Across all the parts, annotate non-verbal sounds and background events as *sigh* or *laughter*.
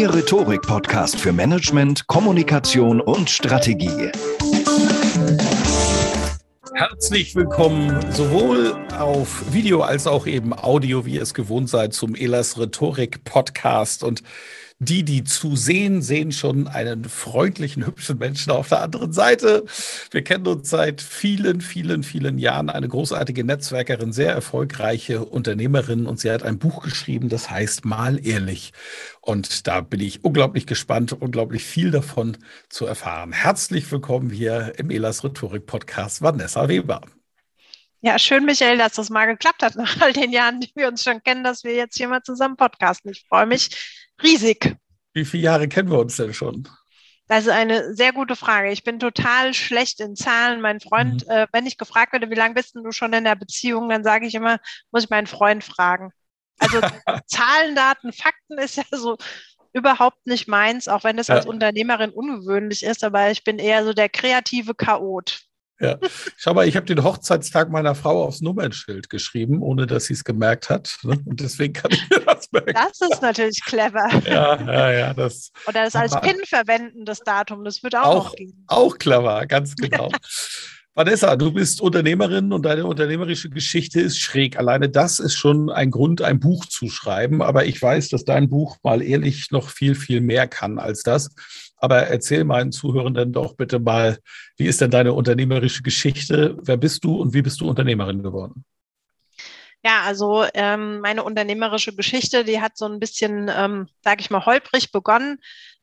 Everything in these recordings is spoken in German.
Ihr Rhetorik-Podcast für Management, Kommunikation und Strategie. Herzlich willkommen sowohl auf Video als auch eben Audio, wie ihr es gewohnt seid, zum Elas Rhetorik Podcast. Und die, die zu sehen, sehen schon einen freundlichen, hübschen Menschen auf der anderen Seite. Wir kennen uns seit vielen, vielen, vielen Jahren. Eine großartige Netzwerkerin, sehr erfolgreiche Unternehmerin und sie hat ein Buch geschrieben, das heißt Mal ehrlich. Und da bin ich unglaublich gespannt, unglaublich viel davon zu erfahren. Herzlich willkommen hier im Elas Rhetorik Podcast, Vanessa Weber. Ja, schön, Michael, dass das mal geklappt hat nach all den Jahren, die wir uns schon kennen, dass wir jetzt hier mal zusammen podcasten. Ich freue mich riesig. Wie viele Jahre kennen wir uns denn schon? Das ist eine sehr gute Frage. Ich bin total schlecht in Zahlen. Mein Freund, mhm. äh, wenn ich gefragt werde, wie lange bist du schon in der Beziehung, dann sage ich immer, muss ich meinen Freund fragen. Also *laughs* Zahlen, Daten, Fakten ist ja so überhaupt nicht meins, auch wenn es ja. als Unternehmerin ungewöhnlich ist, aber ich bin eher so der kreative Chaot. Ja, schau mal, ich habe den Hochzeitstag meiner Frau aufs Nummernschild geschrieben, ohne dass sie es gemerkt hat. Ne? Und deswegen kann ich mir das merken. Das ist natürlich clever. Ja, ja, ja. Das Oder das als Pin verwenden, das Datum, das wird auch, auch noch gehen. Auch clever, ganz genau. *laughs* Vanessa, du bist Unternehmerin und deine unternehmerische Geschichte ist schräg. Alleine das ist schon ein Grund, ein Buch zu schreiben. Aber ich weiß, dass dein Buch mal ehrlich noch viel, viel mehr kann als das. Aber erzähl meinen Zuhörenden doch bitte mal, wie ist denn deine unternehmerische Geschichte? Wer bist du und wie bist du Unternehmerin geworden? Ja, also ähm, meine unternehmerische Geschichte, die hat so ein bisschen, ähm, sage ich mal, holprig begonnen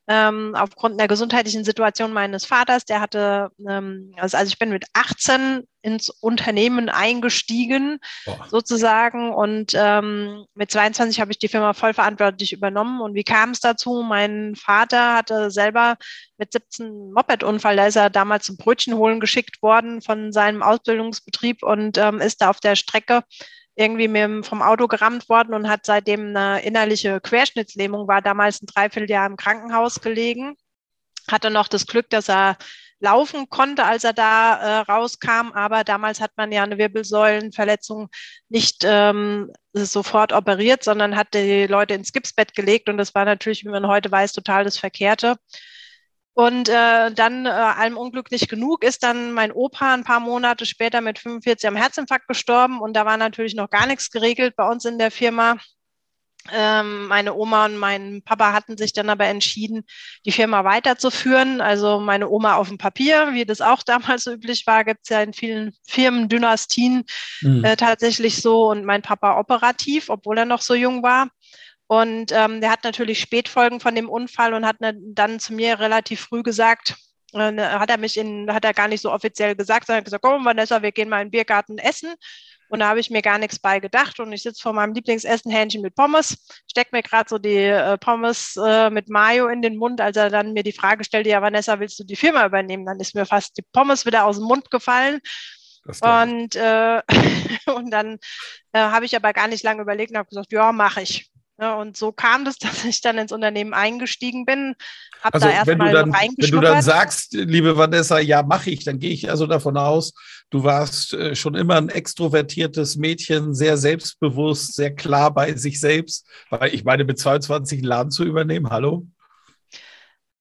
ähm, aufgrund der gesundheitlichen Situation meines Vaters. Der hatte, ähm, also, also ich bin mit 18 ins Unternehmen eingestiegen, Boah. sozusagen. Und ähm, mit 22 habe ich die Firma vollverantwortlich übernommen. Und wie kam es dazu? Mein Vater hatte selber mit 17 Moped-Unfall, da ist er damals zum Brötchen holen geschickt worden von seinem Ausbildungsbetrieb und ähm, ist da auf der Strecke irgendwie mir vom Auto gerammt worden und hat seitdem eine innerliche Querschnittslähmung, war damals ein Dreivierteljahr im Krankenhaus gelegen, hatte noch das Glück, dass er laufen konnte, als er da äh, rauskam. Aber damals hat man ja eine Wirbelsäulenverletzung nicht ähm, sofort operiert, sondern hat die Leute ins Gipsbett gelegt. Und das war natürlich, wie man heute weiß, total das Verkehrte. Und äh, dann äh, allem Unglück nicht genug ist dann mein Opa ein paar Monate später mit 45 am Herzinfarkt gestorben und da war natürlich noch gar nichts geregelt bei uns in der Firma. Ähm, meine Oma und mein Papa hatten sich dann aber entschieden, die Firma weiterzuführen. Also meine Oma auf dem Papier, wie das auch *laughs* damals so üblich war, gibt es ja in vielen Firmendynastien mhm. äh, tatsächlich so und mein Papa operativ, obwohl er noch so jung war. Und ähm, der hat natürlich Spätfolgen von dem Unfall und hat ne, dann zu mir relativ früh gesagt, äh, ne, hat er mich in, hat er gar nicht so offiziell gesagt, sondern gesagt, komm Vanessa, wir gehen mal in den Biergarten essen. Und da habe ich mir gar nichts bei gedacht. Und ich sitze vor meinem Lieblingsessen, Hähnchen mit Pommes, stecke mir gerade so die äh, Pommes äh, mit Mayo in den Mund, als er dann mir die Frage stellte, ja, Vanessa, willst du die Firma übernehmen? Dann ist mir fast die Pommes wieder aus dem Mund gefallen. Und, äh, *laughs* und dann äh, habe ich aber gar nicht lange überlegt und habe gesagt, ja, mache ich. Ja, und so kam das, *laughs* dass ich dann ins Unternehmen eingestiegen bin. Hab also da wenn, du dann, wenn du dann sagst, liebe Vanessa, ja, mache ich, dann gehe ich also davon aus, du warst äh, schon immer ein extrovertiertes Mädchen, sehr selbstbewusst, sehr klar bei sich selbst. Weil ich meine, mit 22 einen Laden zu übernehmen, hallo?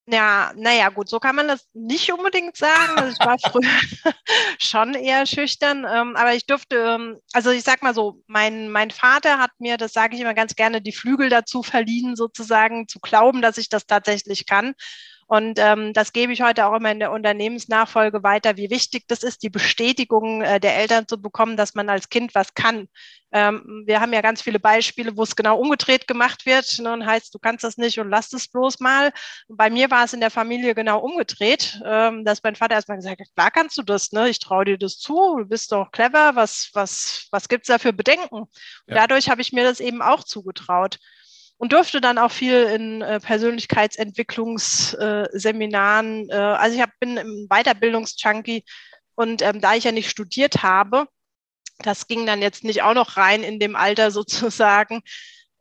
Ja, naja, gut, so kann man das nicht unbedingt sagen. Also ich war früher *laughs* schon eher schüchtern, ähm, aber ich durfte, ähm, also ich sag mal so, mein, mein Vater hat mir, das sage ich immer ganz gerne, die Flügel dazu verliehen, sozusagen zu glauben, dass ich das tatsächlich kann. Und ähm, das gebe ich heute auch immer in der Unternehmensnachfolge weiter, wie wichtig das ist, die Bestätigung äh, der Eltern zu bekommen, dass man als Kind was kann. Ähm, wir haben ja ganz viele Beispiele, wo es genau umgedreht gemacht wird ne, und heißt, du kannst das nicht und lass es bloß mal. Bei mir war es in der Familie genau umgedreht, ähm, dass mein Vater erstmal gesagt hat, klar kannst du das, ne? ich traue dir das zu, du bist doch clever, was, was, was gibt's da für Bedenken? Und ja. dadurch habe ich mir das eben auch zugetraut und durfte dann auch viel in äh, Persönlichkeitsentwicklungsseminaren. Äh, also ich hab, bin im Weiterbildungsjunkie und ähm, da ich ja nicht studiert habe, das ging dann jetzt nicht auch noch rein in dem Alter *laughs* sozusagen,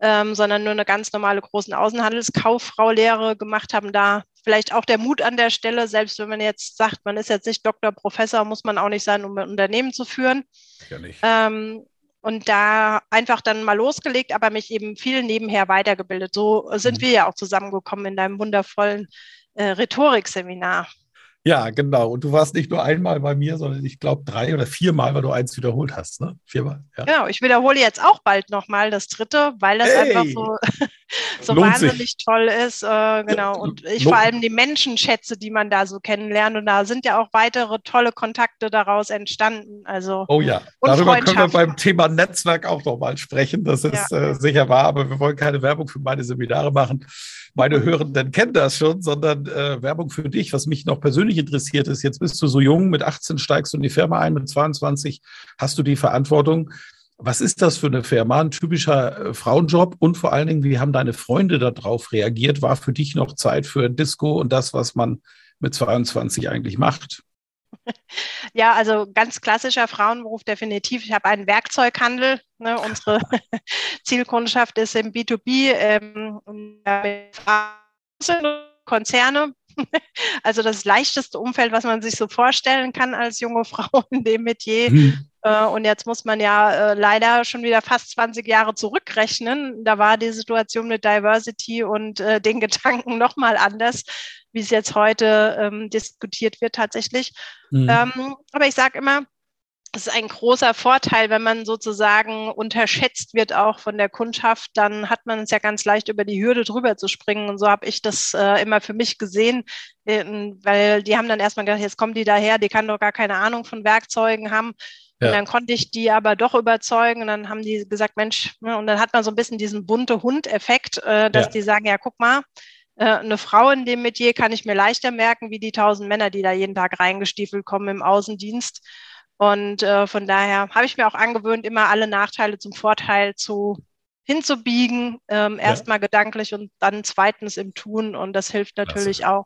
ähm, sondern nur eine ganz normale großen Außenhandelskauffrau-Lehre gemacht haben. Da vielleicht auch der Mut an der Stelle, selbst wenn man jetzt sagt, man ist jetzt nicht Doktor, Professor, muss man auch nicht sein, um ein Unternehmen zu führen. Ja, nicht. Ähm, und da einfach dann mal losgelegt, aber mich eben viel nebenher weitergebildet. So sind mhm. wir ja auch zusammengekommen in deinem wundervollen äh, Rhetorikseminar. Ja, genau. Und du warst nicht nur einmal bei mir, sondern ich glaube drei oder viermal, weil du eins wiederholt hast, ne? Viermal. Ja. Genau, ich wiederhole jetzt auch bald nochmal das dritte, weil das hey. einfach so, *laughs* so wahnsinnig sich. toll ist. Äh, genau. Und ich Lohnt. vor allem die Menschen schätze, die man da so kennenlernt. Und da sind ja auch weitere tolle Kontakte daraus entstanden. Also, oh ja, darüber können wir beim Thema Netzwerk auch nochmal sprechen. Das ist ja. äh, sicher wahr, aber wir wollen keine Werbung für meine Seminare machen meine Hörenden kennen das schon, sondern äh, Werbung für dich. Was mich noch persönlich interessiert ist, jetzt bist du so jung, mit 18 steigst du in die Firma ein, mit 22 hast du die Verantwortung. Was ist das für eine Firma? Ein typischer äh, Frauenjob und vor allen Dingen, wie haben deine Freunde darauf reagiert? War für dich noch Zeit für ein Disco und das, was man mit 22 eigentlich macht? Ja, also ganz klassischer Frauenberuf definitiv. Ich habe einen Werkzeughandel. Ne? Unsere *laughs* Zielkundschaft ist im B2B, ähm, Konzerne. *laughs* Also das leichteste Umfeld, was man sich so vorstellen kann als junge Frau in dem Metier. Mhm. Und jetzt muss man ja äh, leider schon wieder fast 20 Jahre zurückrechnen. Da war die Situation mit Diversity und äh, den Gedanken nochmal anders wie es jetzt heute ähm, diskutiert wird tatsächlich. Mhm. Ähm, aber ich sage immer, es ist ein großer Vorteil, wenn man sozusagen unterschätzt wird auch von der Kundschaft, dann hat man es ja ganz leicht über die Hürde drüber zu springen. Und so habe ich das äh, immer für mich gesehen, äh, weil die haben dann erstmal gedacht, jetzt kommen die daher, die kann doch gar keine Ahnung von Werkzeugen haben. Ja. Und dann konnte ich die aber doch überzeugen und dann haben die gesagt, Mensch, ne, und dann hat man so ein bisschen diesen bunte Hund-Effekt, äh, dass ja. die sagen, ja, guck mal, eine Frau in dem Metier kann ich mir leichter merken, wie die tausend Männer, die da jeden Tag reingestiefelt kommen im Außendienst. Und äh, von daher habe ich mir auch angewöhnt, immer alle Nachteile zum Vorteil zu hinzubiegen, ähm, ja. erstmal gedanklich und dann zweitens im Tun. Und das hilft natürlich Klasse. auch.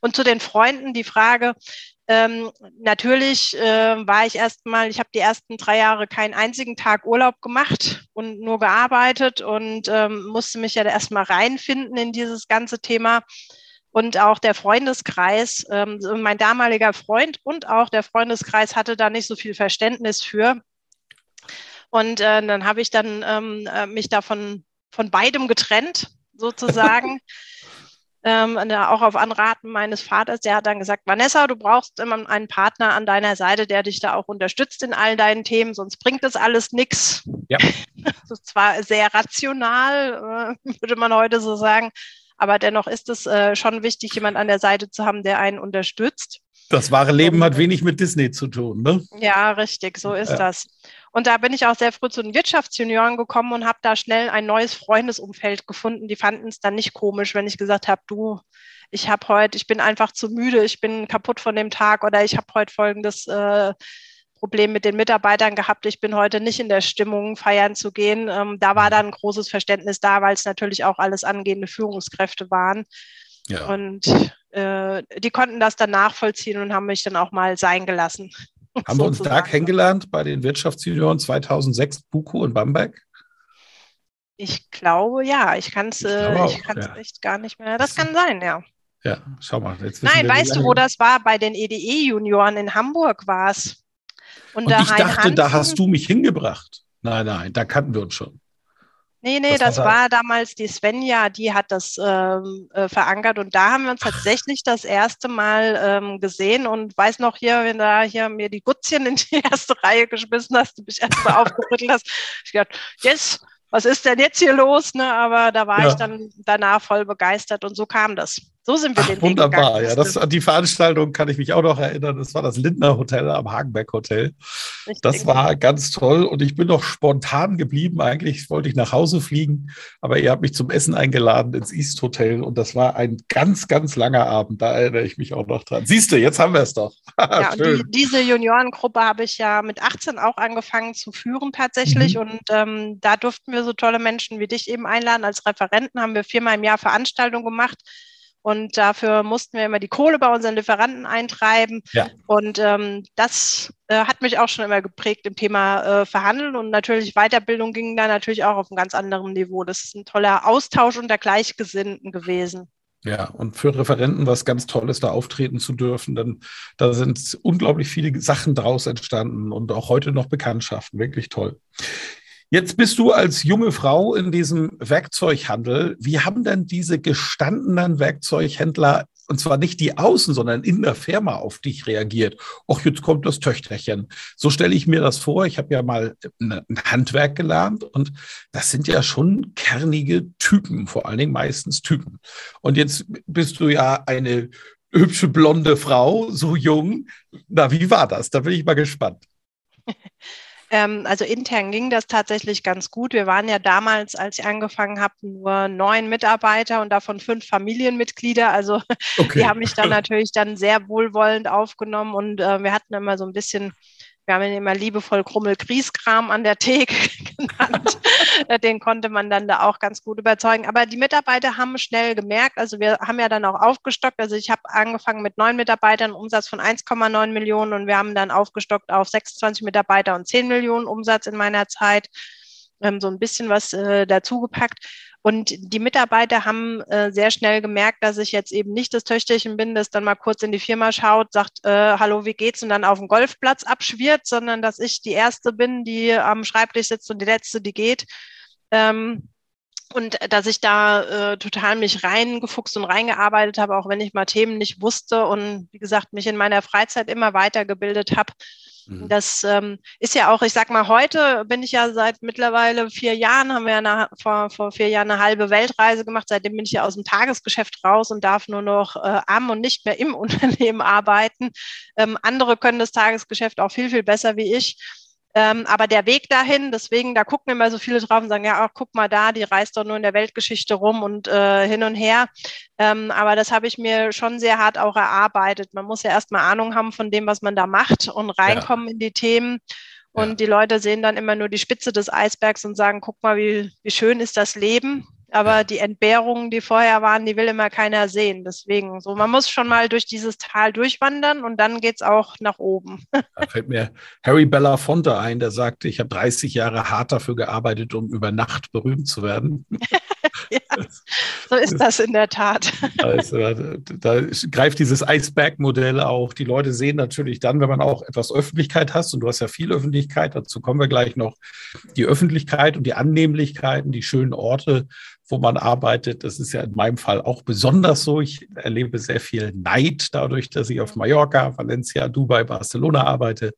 Und zu den Freunden die Frage, ähm, natürlich äh, war ich erstmal, ich habe die ersten drei Jahre keinen einzigen Tag Urlaub gemacht und nur gearbeitet und ähm, musste mich ja erstmal reinfinden in dieses ganze Thema. Und auch der Freundeskreis, ähm, mein damaliger Freund und auch der Freundeskreis hatte da nicht so viel Verständnis für. Und äh, dann habe ich dann ähm, äh, mich davon von beidem getrennt, sozusagen. *laughs* ähm, auch auf Anraten meines Vaters, der hat dann gesagt, Vanessa, du brauchst immer einen Partner an deiner Seite, der dich da auch unterstützt in all deinen Themen, sonst bringt das alles nichts. Ja. *laughs* Das ist zwar sehr rational, äh, *laughs* würde man heute so sagen, aber dennoch ist es äh, schon wichtig, jemand an der Seite zu haben, der einen unterstützt. Das wahre Leben hat wenig mit Disney zu tun, ne? Ja, richtig, so ist ja. das. Und da bin ich auch sehr früh zu den Wirtschaftsjunioren gekommen und habe da schnell ein neues Freundesumfeld gefunden. Die fanden es dann nicht komisch, wenn ich gesagt habe, du, ich habe heute, ich bin einfach zu müde, ich bin kaputt von dem Tag oder ich habe heute folgendes äh, Problem mit den Mitarbeitern gehabt, ich bin heute nicht in der Stimmung, feiern zu gehen. Ähm, da war dann ein großes Verständnis da, weil es natürlich auch alles angehende Führungskräfte waren. Ja. Und äh, die konnten das dann nachvollziehen und haben mich dann auch mal sein gelassen. *laughs* Haben wir uns da kennengelernt bei den Wirtschaftsjunioren 2006, Buko in Bamberg? Ich glaube, ja. Ich kann es äh, ja. echt gar nicht mehr. Das, kann sein, ja. Ja, schau mal. Nein, weißt du, wo das war? Bei den EDE-Junioren in Hamburg war es. Und, Und ich dachte, Hansen, da hast du mich hingebracht. Nein, nein, da kannten wir uns schon. Nee, nee, das, das war, war, damals die Svenja, die hat das ähm, äh, verankert und da haben wir uns tatsächlich das erste Mal ähm, gesehen und weiß noch hier, wenn da hier mir die Gutzchen in die *laughs* erste Reihe geschmissen hast, du mich erstmal aufgerüttelt hast, ich dachte, yes, was ist denn jetzt hier los? Ne? Aber da war ja. ich dann danach voll begeistert und so kam das. So sind wir Ach, den Wunderbar, ja. Das, an die Veranstaltung kann ich mich auch noch erinnern. Das war das Lindner Hotel am Hagenbeck Hotel. Richtig. Das war ganz toll und ich bin noch spontan geblieben. Eigentlich wollte ich nach Hause fliegen, aber ihr habt mich zum Essen eingeladen ins East Hotel und das war ein ganz, ganz langer Abend. Da erinnere ich mich auch noch dran. Siehst du, jetzt haben wir es doch. *laughs* ja, die, diese Juniorengruppe habe ich ja mit 18 auch angefangen zu führen tatsächlich mhm. und ähm, da durften wir so tolle Menschen wie dich eben einladen. Als Referenten haben wir viermal im Jahr Veranstaltungen gemacht und dafür mussten wir immer die Kohle bei unseren Lieferanten eintreiben. Ja. Und ähm, das äh, hat mich auch schon immer geprägt im Thema äh, Verhandeln. Und natürlich Weiterbildung ging da natürlich auch auf einem ganz anderen Niveau. Das ist ein toller Austausch unter Gleichgesinnten gewesen. Ja, und für Referenten was ganz Tolles, da auftreten zu dürfen. Denn da sind unglaublich viele Sachen draus entstanden und auch heute noch Bekanntschaften. Wirklich toll. Jetzt bist du als junge Frau in diesem Werkzeughandel. Wie haben denn diese gestandenen Werkzeughändler, und zwar nicht die Außen, sondern in der Firma auf dich reagiert? Och, jetzt kommt das Töchterchen. So stelle ich mir das vor. Ich habe ja mal ein Handwerk gelernt und das sind ja schon kernige Typen, vor allen Dingen meistens Typen. Und jetzt bist du ja eine hübsche blonde Frau, so jung. Na, wie war das? Da bin ich mal gespannt. Ähm, also intern ging das tatsächlich ganz gut. Wir waren ja damals, als ich angefangen habe, nur neun Mitarbeiter und davon fünf Familienmitglieder. Also *laughs* okay. die haben mich dann natürlich dann sehr wohlwollend aufgenommen und äh, wir hatten immer so ein bisschen wir haben ihn immer liebevoll Krummel-Grieskram an der Theke *laughs* genannt. Den konnte man dann da auch ganz gut überzeugen. Aber die Mitarbeiter haben schnell gemerkt, also wir haben ja dann auch aufgestockt. Also ich habe angefangen mit neun Mitarbeitern, Umsatz von 1,9 Millionen und wir haben dann aufgestockt auf 26 Mitarbeiter und 10 Millionen Umsatz in meiner Zeit. Ähm, so ein bisschen was äh, dazugepackt. Und die Mitarbeiter haben äh, sehr schnell gemerkt, dass ich jetzt eben nicht das Töchterchen bin, das dann mal kurz in die Firma schaut, sagt, äh, hallo, wie geht's und dann auf dem Golfplatz abschwirrt, sondern dass ich die Erste bin, die am Schreibtisch sitzt und die Letzte, die geht. Ähm, und dass ich da äh, total mich reingefuchst und reingearbeitet habe, auch wenn ich mal Themen nicht wusste und wie gesagt mich in meiner Freizeit immer weitergebildet habe. Mhm. Das ähm, ist ja auch, ich sag mal, heute bin ich ja seit mittlerweile vier Jahren, haben wir ja eine, vor, vor vier Jahren eine halbe Weltreise gemacht. Seitdem bin ich ja aus dem Tagesgeschäft raus und darf nur noch äh, am und nicht mehr im *laughs* Unternehmen arbeiten. Ähm, andere können das Tagesgeschäft auch viel, viel besser wie ich. Ähm, aber der Weg dahin, deswegen, da gucken immer so viele drauf und sagen, ja, ach, guck mal da, die reist doch nur in der Weltgeschichte rum und äh, hin und her. Ähm, aber das habe ich mir schon sehr hart auch erarbeitet. Man muss ja erstmal Ahnung haben von dem, was man da macht und reinkommen ja. in die Themen. Und ja. die Leute sehen dann immer nur die Spitze des Eisbergs und sagen, guck mal, wie, wie schön ist das Leben aber die Entbehrungen, die vorher waren, die will immer keiner sehen. Deswegen, so, man muss schon mal durch dieses Tal durchwandern und dann geht es auch nach oben. *laughs* Da fällt mir Harry Belafonte ein, der sagte, ich habe 30 Jahre hart dafür gearbeitet, um über Nacht berühmt zu werden. *laughs* *laughs* ja, so ist das in der Tat. Also, da greift dieses Eisbergmodell auch. Die Leute sehen natürlich dann, wenn man auch etwas Öffentlichkeit hast, und du hast ja viel Öffentlichkeit, dazu kommen wir gleich noch, die Öffentlichkeit und die Annehmlichkeiten, die schönen Orte, wo man arbeitet. Das ist ja in meinem Fall auch besonders so. Ich erlebe sehr viel Neid dadurch, dass ich auf Mallorca, Valencia, Dubai, Barcelona arbeite.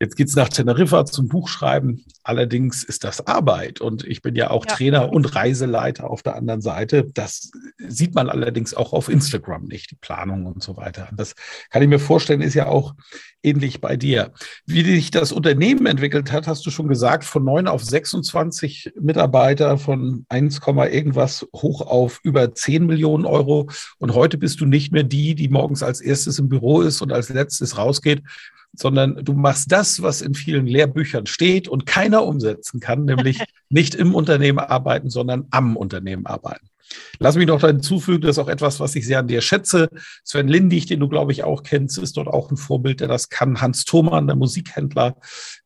Jetzt geht es nach Teneriffa zum Buchschreiben. Allerdings ist das Arbeit und ich bin ja auch ja. Trainer und Reiseleiter auf der anderen Seite. Das sieht man allerdings auch auf Instagram nicht, die Planung und so weiter. Das kann ich mir vorstellen, ist ja auch ähnlich bei dir. Wie sich das Unternehmen entwickelt hat, hast du schon gesagt, von neun auf 26 Mitarbeiter, von 1, irgendwas hoch auf über 10 Millionen Euro. Und heute bist du nicht mehr die, die morgens als erstes im Büro ist und als letztes rausgeht, sondern du machst das, was in vielen Lehrbüchern steht und keiner umsetzen kann, nämlich *laughs* nicht im Unternehmen arbeiten, sondern am Unternehmen arbeiten. Lass mich noch hinzufügen, das ist auch etwas, was ich sehr an dir schätze. Sven Lindig, den du, glaube ich, auch kennst, ist dort auch ein Vorbild, der das kann. Hans Thoman, der Musikhändler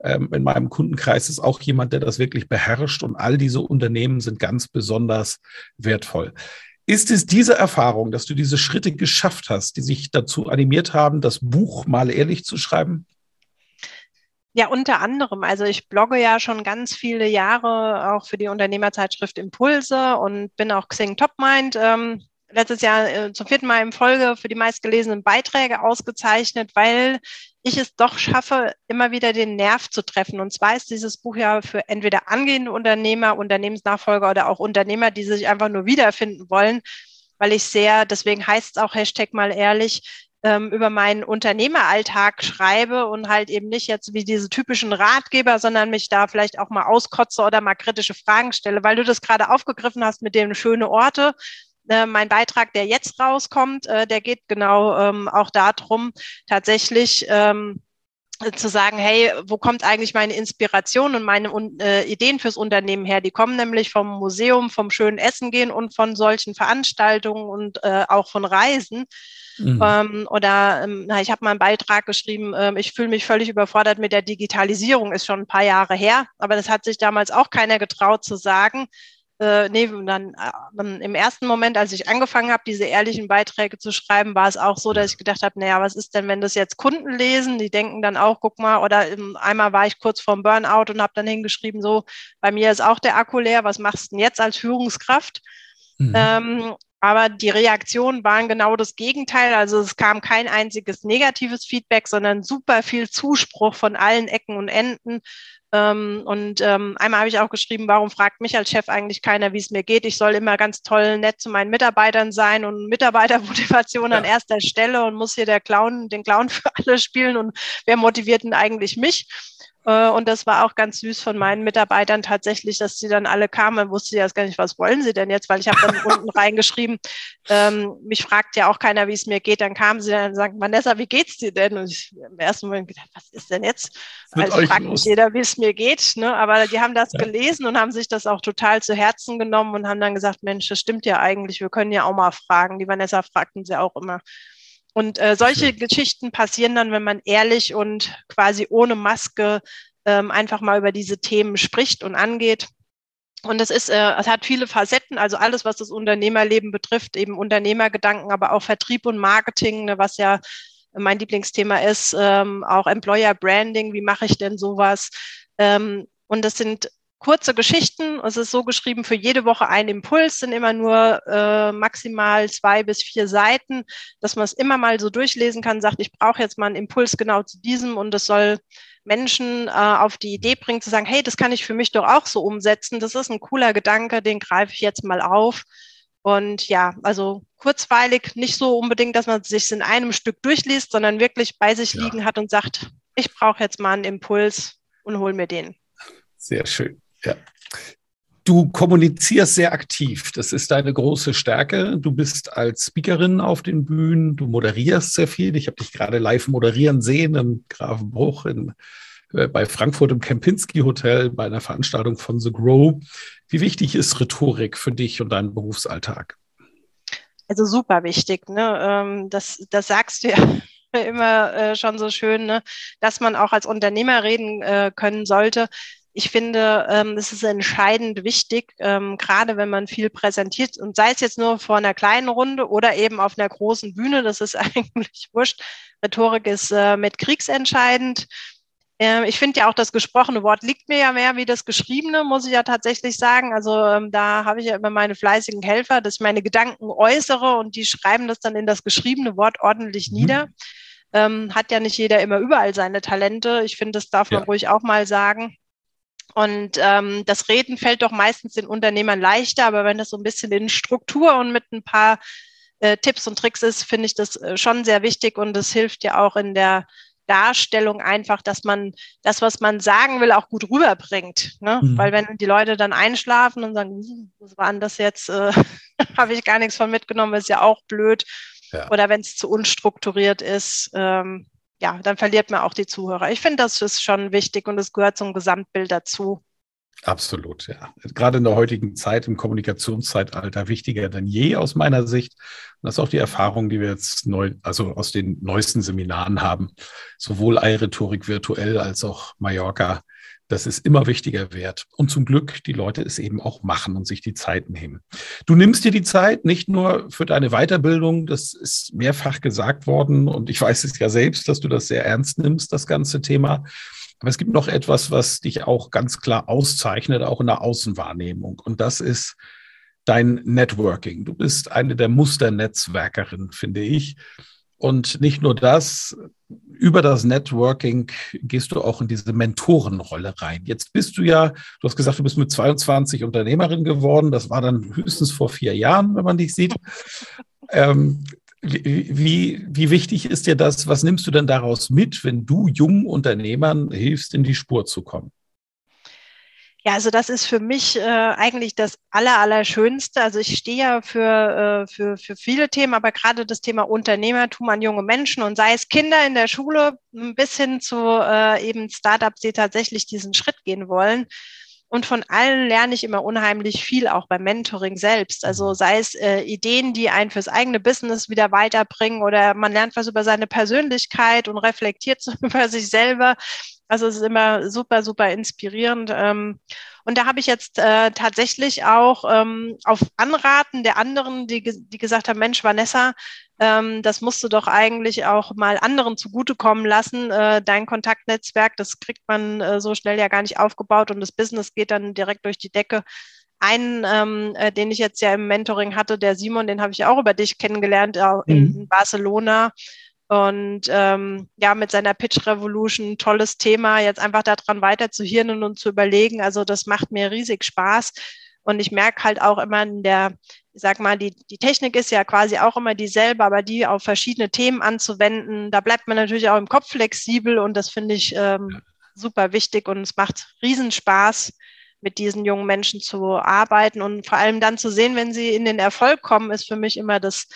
ähm, in meinem Kundenkreis, ist auch jemand, der das wirklich beherrscht. Und all diese Unternehmen sind ganz besonders wertvoll. Ist es diese Erfahrung, dass du diese Schritte geschafft hast, die sich dazu animiert haben, das Buch mal ehrlich zu schreiben? Ja, unter anderem. Also ich blogge ja schon ganz viele Jahre auch für die Unternehmerzeitschrift Impulse und bin auch Xing Topmind. Ähm, letztes Jahr äh, zum vierten Mal in Folge für die meistgelesenen Beiträge ausgezeichnet, weil ich es doch schaffe, immer wieder den Nerv zu treffen. Und zwar ist dieses Buch ja für entweder angehende Unternehmer, Unternehmensnachfolger oder auch Unternehmer, die sich einfach nur wiederfinden wollen, weil ich sehr, deswegen heißt es auch Hashtag mal ehrlich, ähm, über meinen Unternehmeralltag schreibe und halt eben nicht jetzt wie diese typischen Ratgeber, sondern mich da vielleicht auch mal auskotze oder mal kritische Fragen stelle, weil du das gerade aufgegriffen hast mit den schönen Orte äh, mein Beitrag, der jetzt rauskommt, äh, der geht genau ähm, auch darum, tatsächlich ähm, zu sagen, hey, wo kommt eigentlich meine Inspiration und meine äh, Ideen fürs Unternehmen her? Die kommen nämlich vom Museum, vom schönen Essen gehen und von solchen Veranstaltungen und auch von Reisen. Mhm. Ähm, oder ähm, na, ich habe mal einen Beitrag geschrieben, ähm, ich fühle mich völlig überfordert mit der Digitalisierung, ist schon ein paar Jahre her, aber das hat sich damals auch keiner getraut zu sagen äh, nee, dann äh, im ersten Moment, als ich angefangen habe, diese ehrlichen Beiträge zu schreiben, war es auch so, dass ich gedacht habe, naja, was ist denn, wenn das jetzt Kunden lesen? Die denken dann auch, guck mal, oder im, einmal war ich kurz vorm Burnout und habe dann hingeschrieben, so, bei mir ist auch der Akku leer, was machst du denn jetzt als Führungskraft? Mhm. Ähm, aber die Reaktionen waren genau das Gegenteil. Also es kam kein einziges negatives Feedback, sondern super viel Zuspruch von allen Ecken und Enden. Ähm, und ähm, einmal habe ich auch geschrieben, warum fragt mich als Chef eigentlich keiner, wie es mir geht? Ich soll immer ganz toll nett zu meinen Mitarbeitern sein und Mitarbeitermotivation ja. an erster Stelle und muss hier der Clown, den Clown für alle spielen und wer motiviert denn eigentlich mich? Äh, und das war auch ganz süß von meinen Mitarbeitern tatsächlich, dass sie dann alle kamen. Wusste ja erst gar nicht, was wollen sie denn jetzt, weil ich habe dann *laughs* unten reingeschrieben, ähm, mich fragt ja auch keiner, wie es mir geht. Dann kamen sie dann und sagten, Vanessa, wie geht's dir denn? Und ich im ersten Moment gedacht, was ist denn jetzt? Also fragt nicht jeder, wie es mir geht. Ne? Aber die haben das ja. gelesen und haben sich das auch total zu Herzen genommen und haben dann gesagt, Mensch, das stimmt ja eigentlich. Wir können ja auch mal fragen. Die Vanessa fragten sie auch immer. Und äh, solche Schön. Geschichten passieren dann, wenn man ehrlich und quasi ohne Maske ähm, einfach mal über diese Themen spricht und angeht. Und es ist, äh, es hat viele Facetten, also alles, was das Unternehmerleben betrifft, eben Unternehmergedanken, aber auch Vertrieb und Marketing, ne, was ja mein Lieblingsthema ist, ähm, auch Employer Branding, wie mache ich denn sowas? Ähm, und das sind kurze Geschichten. Es ist so geschrieben, für jede Woche ein Impuls sind immer nur äh, maximal zwei bis vier Seiten, dass man es immer mal so durchlesen kann, sagt, ich brauche jetzt mal einen Impuls genau zu diesem und es soll Menschen äh, auf die Idee bringen, zu sagen, hey, das kann ich für mich doch auch so umsetzen. Das ist ein cooler Gedanke, den greife ich jetzt mal auf. Und ja, also kurzweilig, nicht so unbedingt, dass man sich in einem Stück durchliest, sondern wirklich bei sich ja. liegen hat und sagt, ich brauche jetzt mal einen Impuls und hol mir den. Sehr schön. Ja. Du kommunizierst sehr aktiv. Das ist deine große Stärke. Du bist als Speakerin auf den Bühnen. Du moderierst sehr viel. Ich habe dich gerade live moderieren sehen im Grafenbruch in, äh, bei Frankfurt im Kempinski Hotel bei einer Veranstaltung von The Grow. Wie wichtig ist Rhetorik für dich und deinen Berufsalltag? Also super wichtig. Ne? Ähm, das, das sagst du ja *laughs* immer äh, schon so schön, ne? dass man auch als Unternehmer reden äh, können sollte ich finde, ähm, es ist entscheidend wichtig, ähm, gerade wenn man viel präsentiert und sei es jetzt nur vor einer kleinen Runde oder eben auf einer großen Bühne, das ist *laughs* eigentlich wurscht. Rhetorik ist äh, mit kriegsentscheidend. Äh, ich finde ja auch, das gesprochene Wort liegt mir ja mehr wie das geschriebene, muss ich ja tatsächlich sagen. Also ähm, da habe ich ja immer meine fleißigen Helfer, dass ich meine Gedanken äußere und die schreiben das dann in das geschriebene Wort ordentlich mhm. nieder. Ähm, hat ja nicht jeder immer überall seine Talente. Ich finde, das darf man ja. ruhig auch mal sagen. Und ähm, das Reden fällt doch meistens den Unternehmern leichter, aber wenn das so ein bisschen in Struktur und mit ein paar äh, Tipps und Tricks ist, finde ich das äh, schon sehr wichtig und es hilft ja auch in der Darstellung einfach, dass man das, was man sagen will, auch gut rüberbringt. Ne? Mhm. Weil wenn die Leute dann einschlafen und sagen, hm, was war denn das jetzt, äh, *laughs* habe ich gar nichts von mitgenommen, ist ja auch blöd. Ja. Oder wenn es zu unstrukturiert ist, ähm, ja, dann verliert man auch die Zuhörer. Ich finde, das ist schon wichtig und es gehört zum Gesamtbild dazu. Absolut, ja. Gerade in der heutigen Zeit, im Kommunikationszeitalter, wichtiger denn je aus meiner Sicht. Und das ist auch die Erfahrung, die wir jetzt neu, also aus den neuesten Seminaren haben. Sowohl Eirhetorik virtuell als auch Mallorca. Das ist immer wichtiger wert. Und zum Glück, die Leute es eben auch machen und sich die Zeit nehmen. Du nimmst dir die Zeit nicht nur für deine Weiterbildung, das ist mehrfach gesagt worden und ich weiß es ja selbst, dass du das sehr ernst nimmst, das ganze Thema, aber es gibt noch etwas, was dich auch ganz klar auszeichnet, auch in der Außenwahrnehmung. Und das ist dein Networking. Du bist eine der Musternetzwerkerinnen, finde ich. Und nicht nur das, über das Networking gehst du auch in diese Mentorenrolle rein. Jetzt bist du ja, du hast gesagt, du bist mit 22 Unternehmerin geworden. Das war dann höchstens vor vier Jahren, wenn man dich sieht. *laughs* Ähm, wie, wie wichtig ist dir das? Was nimmst du denn daraus mit, wenn du jungen Unternehmern hilfst, in die Spur zu kommen? Ja, also das ist für mich äh, eigentlich das Aller, Allerschönste. Also ich stehe ja für, äh, für, für viele Themen, aber gerade das Thema Unternehmertum an junge Menschen und sei es Kinder in der Schule bis hin zu äh, eben Startups, die tatsächlich diesen Schritt gehen wollen. Und von allen lerne ich immer unheimlich viel, auch beim Mentoring selbst. Also mhm. sei es äh, Ideen, die einen fürs eigene Business wieder weiterbringen oder man lernt was über seine Persönlichkeit und reflektiert so *laughs* über sich selber. Also es ist immer super, super inspirierend. Ähm, und da habe ich jetzt äh, tatsächlich auch ähm, auf Anraten der anderen, die, die gesagt haben, Mensch, Vanessa, ähm, das musst du doch eigentlich auch mal anderen zugutekommen lassen. Äh, dein Kontaktnetzwerk, das kriegt man äh, so schnell ja gar nicht aufgebaut und das Business geht dann direkt durch die Decke. Einen, ähm, äh, den ich jetzt ja im Mentoring hatte, der Simon, den habe ich auch über dich kennengelernt in, mhm. Barcelona. Und ähm, ja, mit seiner Pitch Revolution, tolles Thema, jetzt einfach daran weiterzuhirnen und zu überlegen. Also das macht mir riesig Spaß. Und ich merke halt auch immer in der, ich sag mal, die, die Technik ist ja quasi auch immer dieselbe, aber die auf verschiedene Themen anzuwenden, da bleibt man natürlich auch im Kopf flexibel und das finde ich ähm, super wichtig und es macht Riesenspaß, mit diesen jungen Menschen zu arbeiten und vor allem dann zu sehen, wenn sie in den Erfolg kommen, ist für mich immer das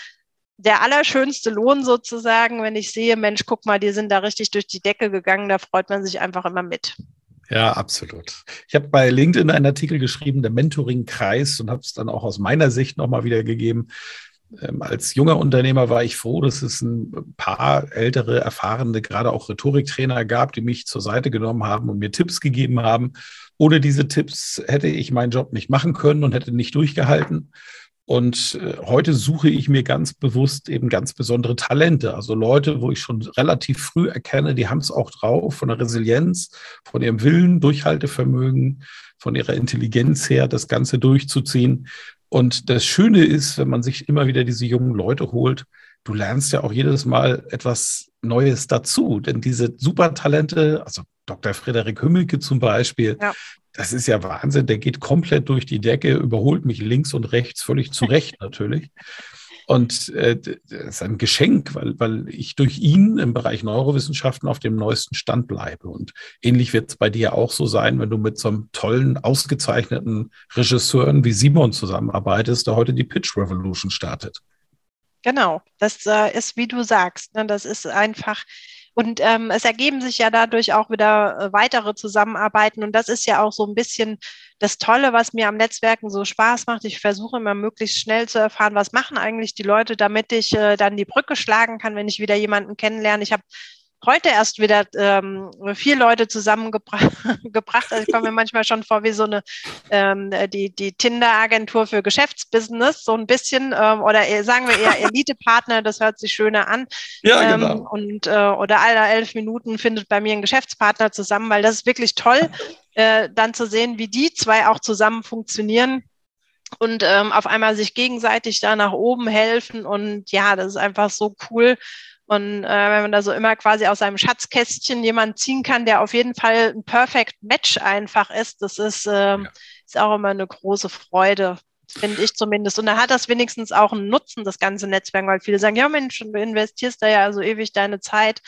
der allerschönste Lohn sozusagen, wenn ich sehe, Mensch, guck mal, die sind da richtig durch die Decke gegangen, da freut man sich einfach immer mit. Ja, absolut. Ich habe bei LinkedIn einen Artikel geschrieben, der Mentoring-Kreis, und habe es dann auch aus meiner Sicht nochmal wiedergegeben. Ähm, als junger Unternehmer war ich froh, dass es ein paar ältere, erfahrene, gerade auch Rhetoriktrainer gab, die mich zur Seite genommen haben und mir Tipps gegeben haben. Ohne diese Tipps hätte ich meinen Job nicht machen können und hätte nicht durchgehalten. Und äh, heute suche ich mir ganz bewusst eben ganz besondere Talente. Also Leute, wo ich schon relativ früh erkenne, die haben es auch drauf, von der Resilienz, von ihrem Willen, Durchhaltevermögen, von ihrer Intelligenz her, das Ganze durchzuziehen. Und das Schöne ist, wenn man sich immer wieder diese jungen Leute holt, du lernst ja auch jedes Mal etwas Neues dazu. Denn diese Supertalente, also Dr. Frederik Hümmelke zum Beispiel, ja das ist ja Wahnsinn. Der geht komplett durch die Decke, überholt mich links und rechts, völlig zu *laughs* Recht natürlich. Und äh, das ist ein Geschenk, weil, weil ich durch ihn im Bereich Neurowissenschaften auf dem neuesten Stand bleibe. Und ähnlich wird es bei dir auch so sein, wenn du mit so einem tollen, ausgezeichneten Regisseuren wie Simon zusammenarbeitest, der heute die Pitch Revolution startet. Genau, das äh, ist, wie du sagst, ne, das ist einfach und ähm, es ergeben sich ja dadurch auch wieder äh, weitere Zusammenarbeiten. Und das ist ja auch so ein bisschen das Tolle, was mir am Netzwerken so Spaß macht. Ich versuche immer möglichst schnell zu erfahren, was machen eigentlich die Leute, damit ich äh, dann die Brücke schlagen kann, wenn ich wieder jemanden kennenlerne. Ich habe heute erst wieder ähm, vier Leute zusammengebracht. *laughs* also ich komme mir manchmal schon vor wie so eine ähm, die, die Tinder-Agentur für Geschäftsbusiness, so ein bisschen, ähm, oder sagen wir eher Elite-Partner, das hört sich schöner an. Ja, ähm, genau. Und äh, oder alle elf Minuten findet bei mir ein Geschäftspartner zusammen, weil das ist wirklich toll, äh, dann zu sehen, wie die zwei auch zusammen funktionieren und ähm, auf einmal sich gegenseitig da nach oben helfen. Und ja, das ist einfach so cool. Und äh, wenn man da so immer quasi aus seinem Schatzkästchen jemanden ziehen kann, der auf jeden Fall ein Perfect Match einfach ist, das ist, äh, ja. ist auch immer eine große Freude, finde ich zumindest. Und da hat das wenigstens auch einen Nutzen, das ganze Netzwerk, weil viele sagen, ja Mensch, du investierst da ja so ewig deine Zeit.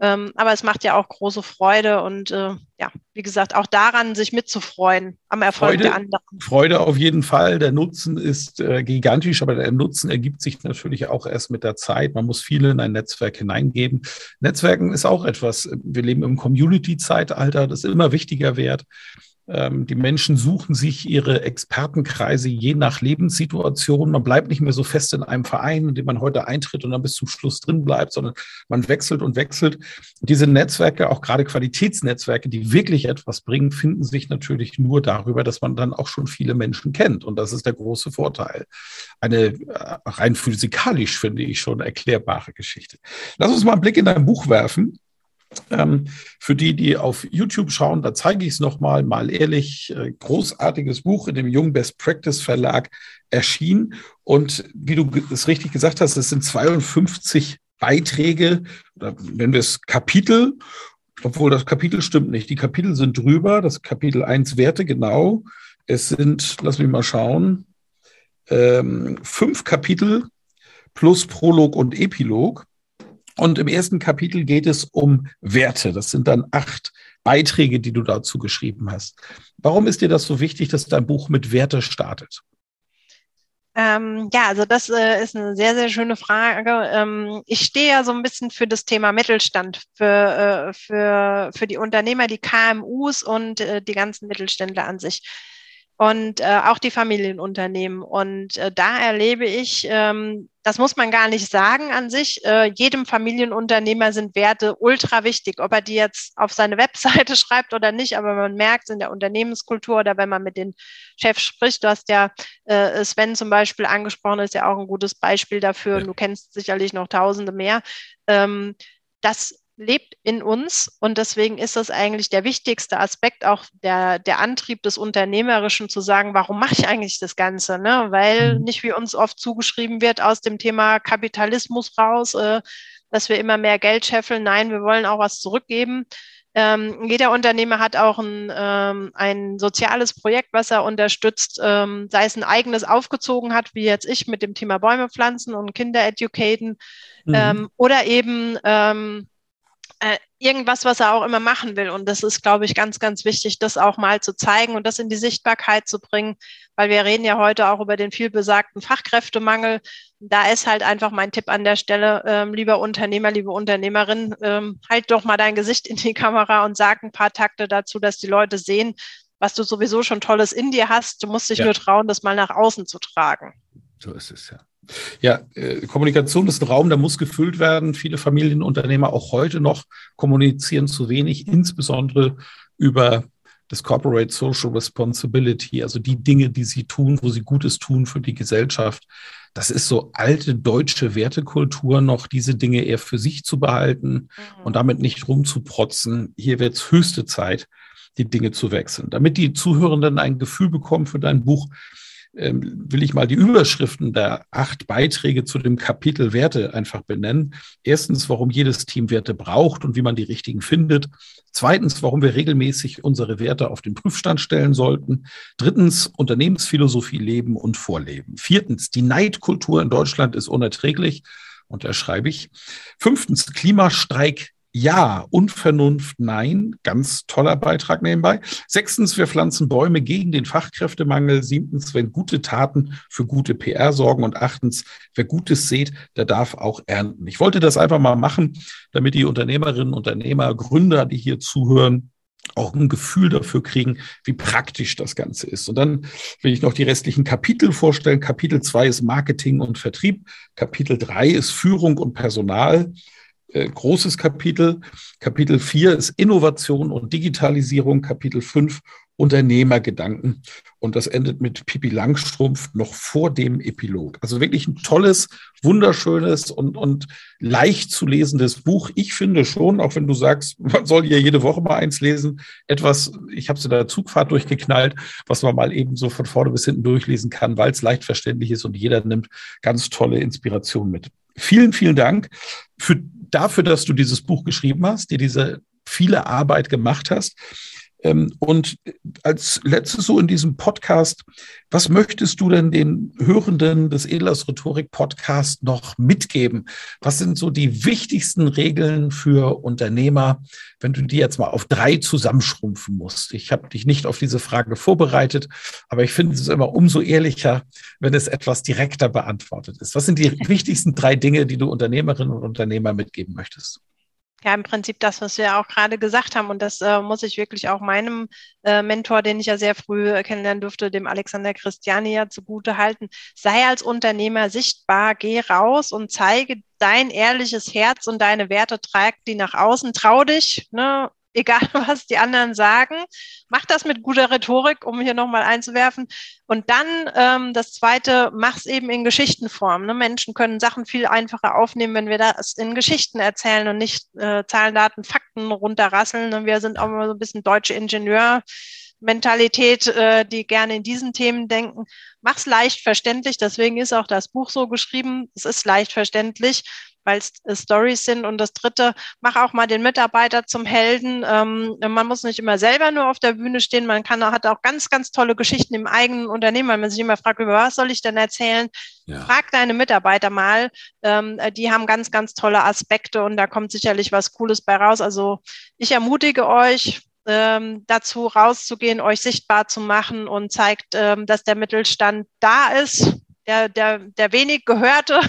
Ähm, aber es macht ja auch große Freude und äh, ja, wie gesagt, auch daran, sich mitzufreuen am Erfolg Freude, der anderen. Freude auf jeden Fall. Der Nutzen ist äh, gigantisch, aber der Nutzen ergibt sich natürlich auch erst mit der Zeit. Man muss viele in ein Netzwerk hineingeben. Netzwerken ist auch etwas, wir leben im Community-Zeitalter, das immer wichtiger wird. Ähm, die Menschen suchen sich ihre Expertenkreise je nach Lebenssituation. Man bleibt nicht mehr so fest in einem Verein, in dem man heute eintritt und dann bis zum Schluss drin bleibt, sondern man wechselt und wechselt. Diese Netzwerke, auch gerade Qualitätsnetzwerke, die wirklich etwas bringen, finden sich natürlich nur darüber, dass man dann auch schon viele Menschen kennt. Und das ist der große Vorteil. Eine äh, rein physikalisch, finde ich, schon erklärbare Geschichte. Lass uns mal einen Blick in dein Buch werfen. Ähm, für die, die auf YouTube schauen, da zeige ich es nochmal, mal ehrlich, äh, großartiges Buch in dem Jung Best Practice Verlag erschienen. Und wie du es richtig gesagt hast, es sind 52 Beiträge, oder nennen wir es Kapitel, obwohl das Kapitel stimmt nicht. Die Kapitel sind drüber, das Kapitel 1 Werte genau. Es sind, lass mich mal schauen, ähm, fünf Kapitel plus Prolog und Epilog. Und im ersten Kapitel geht es um Werte. Das sind dann acht Beiträge, die du dazu geschrieben hast. Warum ist dir das so wichtig, dass dein Buch mit Werte startet? Ähm, ja, also das äh, ist eine sehr, sehr schöne Frage. Ähm, ich stehe ja so ein bisschen für das Thema Mittelstand, für, äh, für, für die Unternehmer, die KMUs und äh, die ganzen Mittelständler an sich und äh, auch die Familienunternehmen. Und äh, da erlebe ich, ähm, das muss man gar nicht sagen an sich, äh, jedem Familienunternehmer sind Werte ultra wichtig, ob er die jetzt auf seine Webseite *laughs* schreibt oder nicht, aber man merkt es in der Unternehmenskultur oder wenn man mit den Chefs spricht, du hast ja äh, Sven zum Beispiel angesprochen, ist ja auch ein gutes Beispiel dafür, ja. du kennst sicherlich noch tausende mehr. Ähm, das lebt in uns und deswegen ist das eigentlich der wichtigste Aspekt, auch der, der Antrieb des Unternehmerischen zu sagen, warum mache ich eigentlich das Ganze? Ne? Weil mhm. nicht wie uns oft zugeschrieben wird aus dem Thema Kapitalismus raus, äh, dass wir immer mehr Geld scheffeln. Nein, wir wollen auch was zurückgeben. Ähm, jeder Unternehmer hat auch ein, ähm, ein soziales Projekt, was er unterstützt, ähm, sei es ein eigenes aufgezogen hat, wie jetzt ich mit dem Thema Bäume pflanzen und Kinder educaten, mhm. Ähm, oder eben ähm, äh, irgendwas, was er auch immer machen will. Und das ist, glaube ich, ganz, ganz wichtig, das auch mal zu zeigen und das in die Sichtbarkeit zu bringen, weil wir reden ja heute auch über den vielbesagten Fachkräftemangel. Da ist halt einfach mein Tipp an der Stelle, ähm, lieber Unternehmer, liebe Unternehmerin, ähm, halt doch mal dein Gesicht in die Kamera und sag ein paar Takte dazu, dass die Leute sehen, was du sowieso schon Tolles in dir hast. Du musst dich ja. nur trauen, das mal nach außen zu tragen. So ist es ja. Ja, äh, Kommunikation ist ein Raum, der muss gefüllt werden. Viele Familienunternehmer auch heute noch kommunizieren zu wenig, insbesondere über das Corporate Social Responsibility, also die Dinge, die sie tun, wo sie Gutes tun für die Gesellschaft. Das ist so alte deutsche Wertekultur noch, diese Dinge eher für sich zu behalten mhm. und damit nicht rumzuprotzen. Hier wird es höchste Zeit, die Dinge zu wechseln. Damit die Zuhörenden ein Gefühl bekommen für dein Buch, will ich mal die Überschriften der acht Beiträge zu dem Kapitel Werte einfach benennen. Erstens, warum jedes Team Werte braucht und wie man die richtigen findet. Zweitens, warum wir regelmäßig unsere Werte auf den Prüfstand stellen sollten. Drittens, Unternehmensphilosophie leben und vorleben. Viertens, die Neidkultur in Deutschland ist unerträglich. Und da schreibe ich. Fünftens, Klimastreik ja, Unvernunft nein. Ganz toller Beitrag nebenbei. Sechstens, wir pflanzen Bäume gegen den Fachkräftemangel. Siebtens, wenn gute Taten für gute PR sorgen. Und achtens, wer Gutes sät, der darf auch ernten. Ich wollte das einfach mal machen, damit die Unternehmerinnen, Unternehmer, Gründer, die hier zuhören, auch ein Gefühl dafür kriegen, wie praktisch das Ganze ist. Und dann will ich noch die restlichen Kapitel vorstellen. Kapitel zwei ist Marketing und Vertrieb. Kapitel drei ist Führung und Personal äh, großes Kapitel. Kapitel 4 ist Innovation und Digitalisierung. Kapitel 5 Unternehmergedanken. Und das endet mit Pipi Langstrumpf noch vor dem Epilog. Also wirklich ein tolles, wunderschönes und, und leicht zu lesendes Buch. Ich finde schon, auch wenn du sagst, *laughs* man soll hier jede Woche mal eins lesen, etwas, ich habe es in der Zugfahrt durchgeknallt, was man mal eben so von vorne bis hinten durchlesen kann, weil es leicht verständlich ist und jeder nimmt ganz tolle Inspiration mit. Vielen, vielen Dank für, dafür, dass du dieses Buch geschrieben hast, dir diese viele Arbeit gemacht hast. Ähm, und als letztes so in diesem Podcast, was möchtest du denn den Hörenden des Edlers Rhetorik Podcast noch mitgeben? Was sind so die wichtigsten Regeln für Unternehmer, wenn du die jetzt mal auf drei zusammenschrumpfen musst? Ich habe dich nicht auf diese Frage vorbereitet, aber ich finde es immer umso ehrlicher, wenn es etwas direkter beantwortet ist. Was sind die wichtigsten drei Dinge, die du Unternehmerinnen und Unternehmer mitgeben möchtest? Ja, im Prinzip das, was wir auch gerade gesagt haben. Und das äh, muss ich wirklich auch meinem äh, Mentor, den ich ja sehr früh äh, kennenlernen durfte, dem Alexander Christiani ja zugute halten. Sei als Unternehmer sichtbar, geh raus und zeige dein ehrliches Herz und deine Werte, trag die nach außen, trau dich, ne? Egal *laughs* was die anderen sagen. Mach das mit guter Rhetorik, um hier nochmal einzuwerfen. Und dann ähm, das Zweite, mach's eben in Geschichtenform. Ne? Menschen können Sachen viel einfacher aufnehmen, wenn wir das in Geschichten erzählen und nicht äh, Zahlen, Daten, Fakten runterrasseln. Und wir sind auch immer so ein bisschen deutsche Ingenieur. Mentalität, äh, die gerne in diesen Themen denken. Mach's leicht verständlich. Deswegen ist auch das Buch so geschrieben. Es ist leicht verständlich weil es äh, Stories sind. Und das Dritte, mach auch mal den Mitarbeiter zum Helden. Ähm, man muss nicht immer selber nur auf der Bühne stehen. Man kann, hat auch ganz, ganz tolle Geschichten im eigenen Unternehmen, weil man sich immer fragt, über was soll ich denn erzählen? Ja. Frag deine Mitarbeiter mal. Ähm, die haben ganz, ganz tolle Aspekte und da kommt sicherlich was Cooles bei raus. Also ich ermutige euch, ähm, dazu rauszugehen, euch sichtbar zu machen und zeigt, ähm, dass der Mittelstand da ist, der, der, der wenig gehörte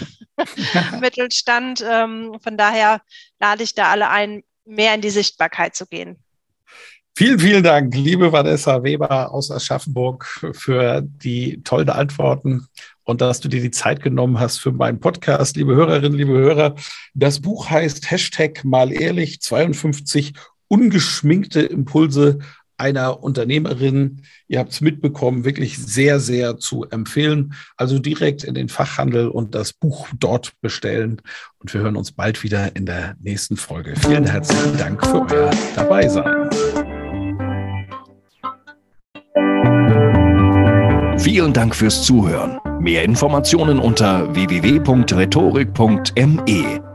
*laughs* Mittelstand. Ähm, von daher lade ich da alle ein, mehr in die Sichtbarkeit zu gehen. Vielen, vielen Dank, liebe Vanessa Weber aus Aschaffenburg, für die tollen Antworten und dass du dir die Zeit genommen hast für meinen Podcast. Liebe Hörerinnen, liebe Hörer, das Buch heißt Hashtag mal ehrlich 52 ungeschminkte Impulse einer Unternehmerin, ihr habt es mitbekommen, wirklich sehr, sehr zu empfehlen. Also direkt in den Fachhandel und das Buch dort bestellen. Und wir hören uns bald wieder in der nächsten Folge. Vielen herzlichen Dank für euer Dabeisein. Vielen Dank fürs Zuhören. Mehr Informationen unter www.rhetorik.me.